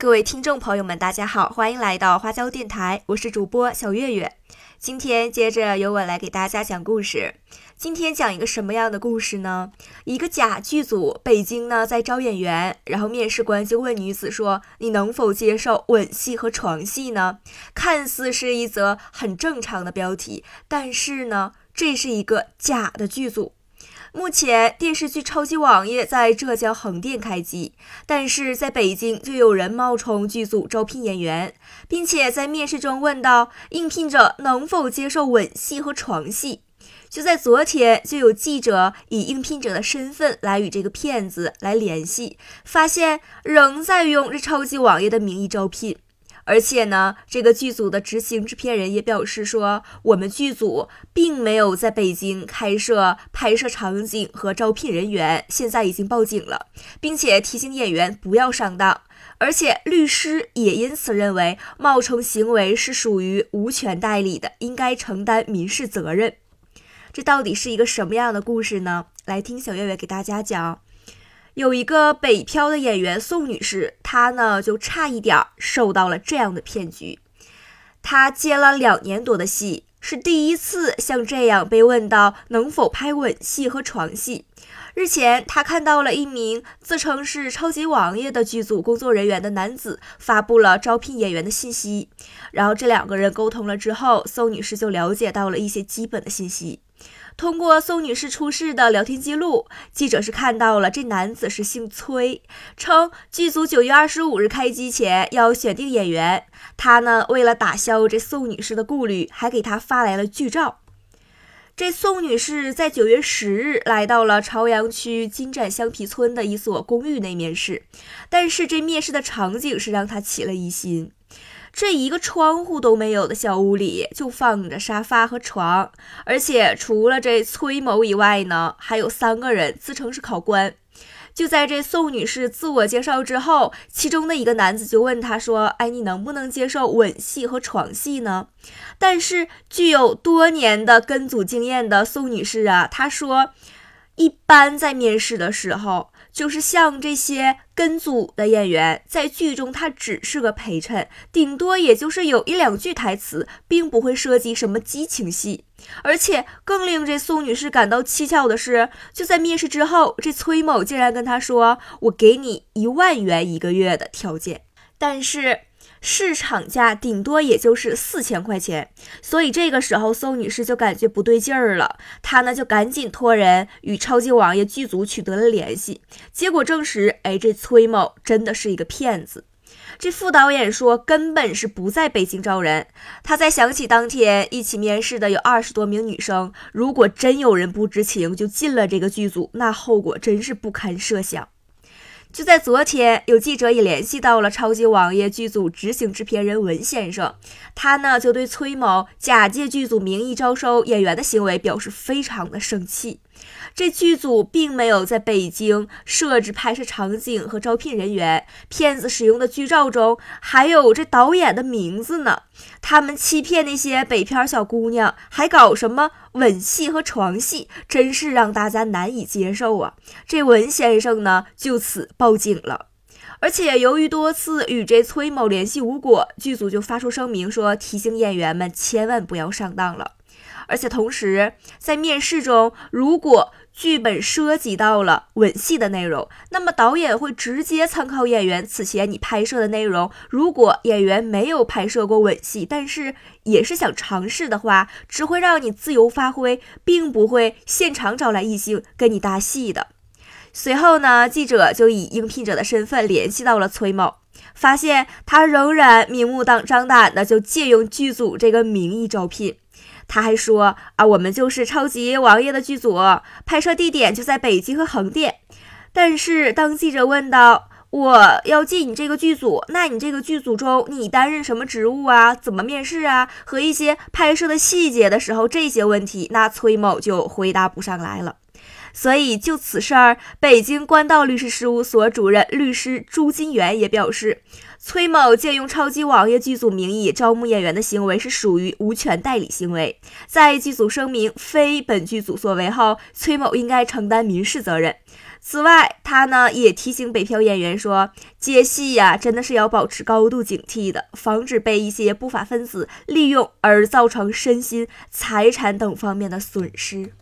各位听众朋友们，大家好，欢迎来到花椒电台，我是主播小月月。今天接着由我来给大家讲故事。今天讲一个什么样的故事呢？一个假剧组，北京呢在招演员，然后面试官就问女子说：“你能否接受吻戏和床戏呢？”看似是一则很正常的标题，但是呢，这是一个假的剧组。目前电视剧《超级王爷》在浙江横店开机，但是在北京就有人冒充剧组招聘演员，并且在面试中问到应聘者能否接受吻戏和床戏。就在昨天，就有记者以应聘者的身份来与这个骗子来联系，发现仍在用这《超级王爷》的名义招聘。而且呢，这个剧组的执行制片人也表示说，我们剧组并没有在北京开设拍摄场景和招聘人员，现在已经报警了，并且提醒演员不要上当。而且律师也因此认为，冒充行为是属于无权代理的，应该承担民事责任。这到底是一个什么样的故事呢？来听小月月给大家讲。有一个北漂的演员宋女士，她呢就差一点受到了这样的骗局。她接了两年多的戏，是第一次像这样被问到能否拍吻戏和床戏。日前，他看到了一名自称是超级王爷的剧组工作人员的男子发布了招聘演员的信息，然后这两个人沟通了之后，宋女士就了解到了一些基本的信息。通过宋女士出示的聊天记录，记者是看到了这男子是姓崔，称剧组九月二十五日开机前要选定演员。他呢，为了打消这宋女士的顾虑，还给她发来了剧照。这宋女士在九月十日来到了朝阳区金盏香皮村的一所公寓内面试，但是这面试的场景是让她起了疑心。这一个窗户都没有的小屋里，就放着沙发和床，而且除了这崔某以外呢，还有三个人自称是考官。就在这宋女士自我介绍之后，其中的一个男子就问她说：“哎，你能不能接受吻戏和床戏呢？”但是具有多年的跟组经验的宋女士啊，她说：“一般在面试的时候。”就是像这些跟组的演员，在剧中他只是个陪衬，顶多也就是有一两句台词，并不会涉及什么激情戏。而且更令这宋女士感到蹊跷的是，就在面试之后，这崔某竟然跟她说：“我给你一万元一个月的条件。”但是。市场价顶多也就是四千块钱，所以这个时候宋女士就感觉不对劲儿了，她呢就赶紧托人与超级王爷剧组取得了联系，结果证实，哎，这崔某真的是一个骗子。这副导演说根本是不在北京招人，他在想起当天一起面试的有二十多名女生，如果真有人不知情就进了这个剧组，那后果真是不堪设想。就在昨天，有记者也联系到了《超级王爷》剧组执行制片人文先生，他呢就对崔某假借剧组名义招收演员的行为表示非常的生气。这剧组并没有在北京设置拍摄场景和招聘人员，骗子使用的剧照中还有这导演的名字呢。他们欺骗那些北漂小姑娘，还搞什么吻戏和床戏，真是让大家难以接受啊！这文先生呢，就此报警了。而且由于多次与这崔某联系无果，剧组就发出声明说，提醒演员们千万不要上当了。而且同时，在面试中，如果剧本涉及到了吻戏的内容，那么导演会直接参考演员此前你拍摄的内容。如果演员没有拍摄过吻戏，但是也是想尝试的话，只会让你自由发挥，并不会现场找来异性跟你搭戏的。随后呢，记者就以应聘者的身份联系到了崔某，发现他仍然明目张胆的就借用剧组这个名义招聘。他还说啊，我们就是超级王爷的剧组，拍摄地点就在北京和横店。但是当记者问到我要进你这个剧组，那你这个剧组中你担任什么职务啊？怎么面试啊？和一些拍摄的细节的时候，这些问题，那崔某就回答不上来了。所以就此事儿，北京官道律师事务所主任律师朱金元也表示。崔某借用超级王爷剧组名义招募演员的行为是属于无权代理行为，在剧组声明非本剧组所为后，崔某应该承担民事责任。此外，他呢也提醒北漂演员说，接戏呀，真的是要保持高度警惕的，防止被一些不法分子利用而造成身心、财产等方面的损失。